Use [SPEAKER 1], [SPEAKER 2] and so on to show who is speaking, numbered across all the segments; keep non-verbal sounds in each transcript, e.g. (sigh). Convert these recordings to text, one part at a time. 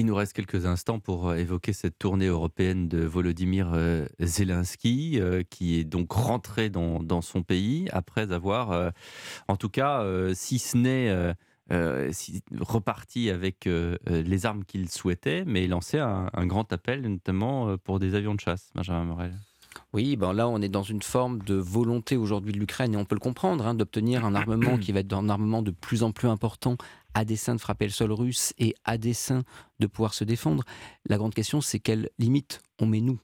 [SPEAKER 1] Il nous reste quelques instants pour euh, évoquer cette tournée européenne de Volodymyr euh, Zelensky, euh, qui est donc rentré dans, son pays après avoir, en tout cas, si ce n'est reparti avec les armes qu'il souhaitait, mais lancé un, un, grand appel, notamment pour des avions de chasse. Benjamin Morel.
[SPEAKER 2] Oui, ben là, on est dans une forme de volonté aujourd'hui de l'Ukraine, et on peut le comprendre, hein, d'obtenir un armement qui va être un armement de plus en plus important à dessein de frapper le sol russe et à dessein de pouvoir se défendre. La grande question, c'est quelle limite on met nous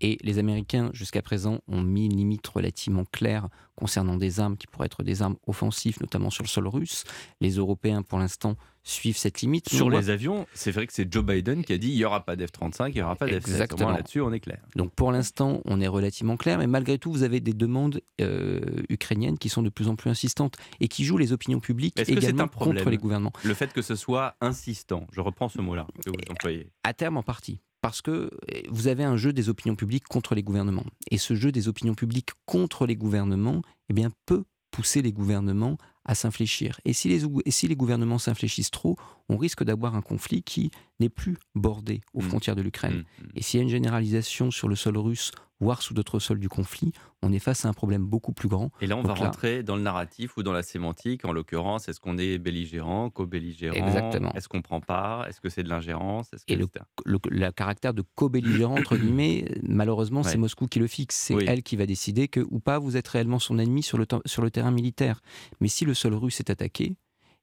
[SPEAKER 2] et les Américains, jusqu'à présent, ont mis une limite relativement claire concernant des armes qui pourraient être des armes offensives, notamment sur le sol russe. Les Européens, pour l'instant, suivent cette limite.
[SPEAKER 1] Sur les avions, c'est vrai que c'est Joe Biden qui a dit il n'y aura pas d'F-35, il n'y aura pas d'F-16. Là-dessus, on est clair.
[SPEAKER 2] Donc pour l'instant, on est relativement clair, mais malgré tout, vous avez des demandes euh, ukrainiennes qui sont de plus en plus insistantes et qui jouent les opinions publiques également contre les gouvernements.
[SPEAKER 1] Le fait que ce soit insistant, je reprends ce mot-là que vous employez.
[SPEAKER 2] À terme en partie parce que eh, vous avez un jeu des opinions publiques contre les gouvernements. Et ce jeu des opinions publiques contre les gouvernements eh bien, peut pousser les gouvernements à s'infléchir. Et si les, et si les gouvernements s'infléchissent trop, on risque d'avoir un conflit qui n'est plus bordé aux mmh. frontières de l'Ukraine. Mmh, mmh. Et s'il y a une généralisation sur le sol russe voire sous d'autres sols du conflit, on est face à un problème beaucoup plus grand.
[SPEAKER 1] Et là, on va rentrer dans le narratif ou dans la sémantique. En l'occurrence, est-ce qu'on est belligérant, co-belligérant? Exactement. Est-ce qu'on prend part? Est-ce que c'est de l'ingérence?
[SPEAKER 2] Et le, le, caractère de co-belligérant, entre (coughs) guillemets, malheureusement, c'est Moscou qui le fixe. C'est elle qui va décider que, ou pas, vous êtes réellement son ennemi sur le, sur le terrain militaire. Mais si le sol russe est attaqué,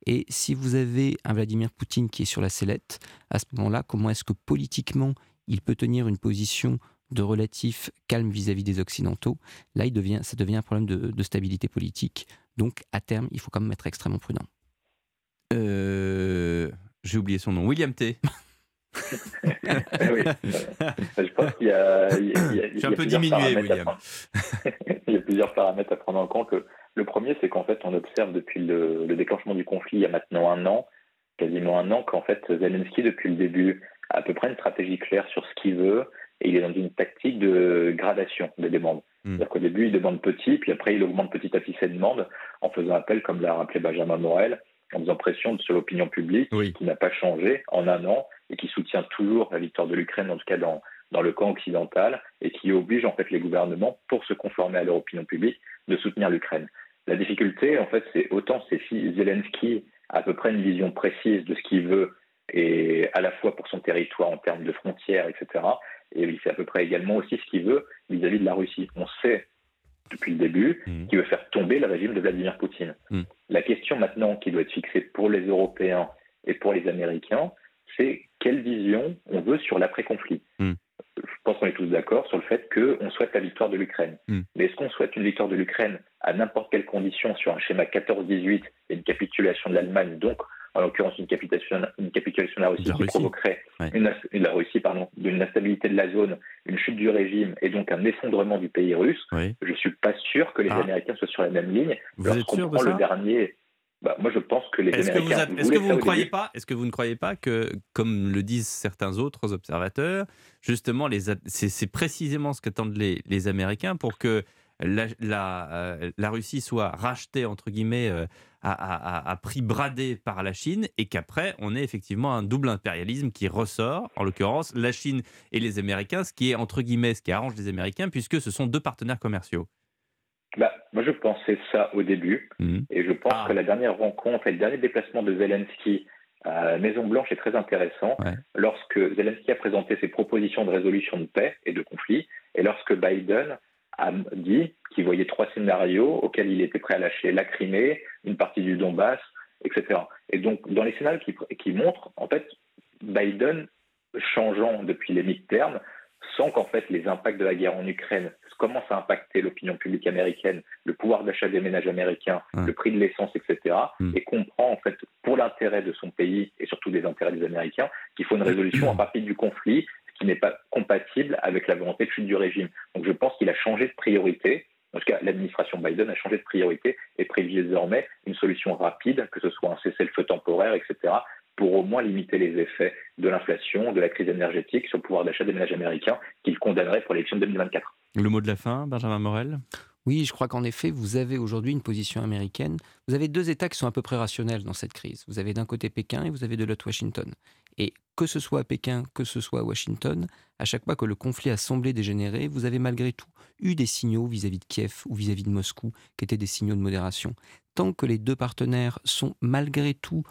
[SPEAKER 2] et si vous avez un Vladimir Poutine qui est sur la sellette, à ce moment-là, comment est-ce que politiquement il peut tenir une position de relatif calme vis-à-vis des Occidentaux, là, il devient, ça devient un problème de, stabilité politique. Donc, à terme, il faut quand même être extrêmement prudent.
[SPEAKER 1] Euh, j'ai oublié son nom. William T.
[SPEAKER 3] oui. (laughs) Je pense qu'il y a.
[SPEAKER 1] J'ai un peu diminué, William. (laughs)
[SPEAKER 3] il y a plusieurs paramètres à prendre en compte. Le premier, c'est qu'en fait, on observe depuis le, le, déclenchement du conflit il y a maintenant un an, quasiment un an, qu'en fait, Zelensky, depuis le début, a à peu près une stratégie claire sur ce qu'il veut, et il est dans une tactique de gradation des demandes. Hmm. C'est-à-dire qu'au début, il demande petit, puis après, il augmente petit à petit ses demandes en faisant appel, comme l'a rappelé Benjamin Morel, en faisant pression sur l'opinion publique, qui n'a pas changé en un an et qui soutient toujours la victoire de l'Ukraine, en tout cas dans, dans le camp occidental, et qui oblige en fait les gouvernements, pour se conformer à leur opinion publique, de soutenir l'Ukraine. La difficulté, en fait, c'est autant c'est si Zelensky a à peu près une vision précise de ce qu'il veut, et à la fois pour son territoire en termes de frontières, etc., et il sait à peu près également aussi ce qu'il veut vis-à-vis de la Russie. On sait depuis le début mmh. qu'il veut faire tomber le régime de Vladimir Poutine. Mmh. La question maintenant qui doit être fixée pour les Européens et pour les Américains, c'est quelle vision on veut sur l'après-conflit. Mmh. Je pense qu'on est tous d'accord sur le fait qu'on souhaite la victoire de l'Ukraine. Mais est-ce qu'on souhaite une victoire de l'Ukraine à n'importe quelle condition sur un schéma 14-18 et une capitulation de l'Allemagne, donc en l'occurrence une capitulation, une capitulation de la Russie qui provoquerait une, la Russie, pardon, d'une instabilité de la zone, une chute du régime et donc un effondrement du pays russe, je ne suis pas sûr que les ah. Américains soient sur la même ligne.
[SPEAKER 1] Vous êtes sûr de ça?
[SPEAKER 3] le dernier, bah, moi, je pense que les
[SPEAKER 1] est-ce
[SPEAKER 3] Américains.
[SPEAKER 1] Que vous est-ce que vous ne croyez pas Est-ce que vous ne croyez pas que, comme le disent certains autres observateurs, justement, les, c'est, précisément ce qu'attendent les, les Américains pour que la, la, euh, la, Russie soit rachetée, entre guillemets, euh, à, prix bradé par la Chine, et qu'après, on ait effectivement un double impérialisme qui ressort, en l'occurrence, la Chine et les Américains, ce qui est, entre guillemets, ce qui arrange les Américains, puisque ce sont deux partenaires commerciaux.
[SPEAKER 3] Bah, moi, je pensais ça au début, mmh. et je pense ah. que la dernière rencontre et le dernier déplacement de Zelensky à la Maison-Blanche est très intéressant. Lorsque Zelensky a présenté ses propositions de résolution de paix et de conflit, et lorsque Biden a dit qu'il voyait trois scénarios auxquels il était prêt à lâcher la Crimée, une partie du Donbass, etc. Et donc, dans les scénarios qui, qui montrent, en fait, Biden changeant depuis les mi-termes, sans qu'en fait les impacts de la guerre en Ukraine commencent à impacter l'opinion publique américaine, le pouvoir d'achat des ménages américains, le prix de l'essence, etc., mm. et comprend en fait pour l'intérêt de son pays et surtout des intérêts des Américains qu'il faut une résolution (clears throat) partie du conflit qui n'est pas compatible avec la volonté de chute du régime. Donc je pense qu'il a changé de priorité. En tout cas, l'administration Biden a changé de priorité et privilégie désormais une solution rapide, que ce soit un cessez-le-feu temporaire, etc., pour au moins limiter les effets de l'inflation, de la crise énergétique sur le pouvoir d'achat des ménages américains qu'il condamnerait pour l'élection de 2024.
[SPEAKER 1] Le mot de la fin, Benjamin Morel?
[SPEAKER 2] Oui, je crois qu'en effet, vous avez aujourd'hui une position américaine. Vous avez deux États qui sont à peu près rationnels dans cette crise. Vous avez d'un côté Pékin et vous avez de l'autre Washington. Et que ce soit à Pékin, que ce soit à Washington, à chaque fois que le conflit a semblé dégénérer, vous avez malgré tout eu des signaux vis-à-vis de Kiev ou vis-à-vis de Moscou qui étaient des signaux de modération. Tant que les deux partenaires sont malgré tout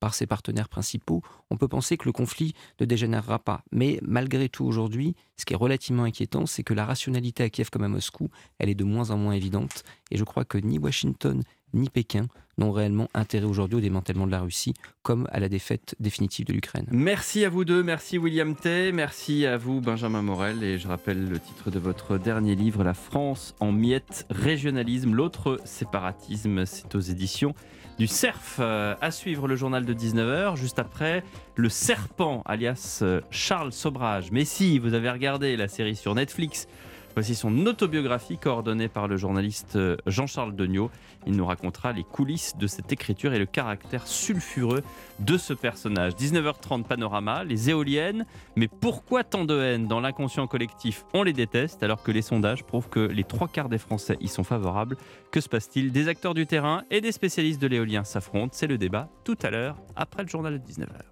[SPEAKER 2] par ses partenaires principaux, on peut penser que le conflit ne dégénérera pas. Mais malgré tout aujourd'hui, ce qui est relativement inquiétant, c'est que la rationalité à Kiev comme à Moscou, elle est de moins en moins évidente. Et je crois que ni Washington ni Pékin n'ont réellement intérêt aujourd'hui au démantèlement de la Russie, comme à la défaite définitive de l'Ukraine.
[SPEAKER 1] Merci à vous deux, merci William Tay, merci à vous Benjamin Morel, et je rappelle le titre de votre dernier livre, La France en miettes, régionalisme, l'autre séparatisme, c'est aux éditions du CERF. Euh, à suivre le journal de 19h, juste après, le serpent, alias euh, Charles Sobrage. Mais si vous avez regardé la série sur Netflix, Voici son autobiographie coordonnée par le journaliste euh, Jean-Charles Degnaud. Il nous racontera les coulisses de cette écriture et le caractère sulfureux de ce personnage. 19h30 panorama, les éoliennes, mais pourquoi tant de haine? Dans l'inconscient collectif On les déteste alors que les sondages prouvent que les trois quarts des Français y sont favorables. Que se passe-t-il? Des acteurs du terrain et des spécialistes de l'éolien s'affrontent. C'est le débat tout à l'heure après le journal de 19h.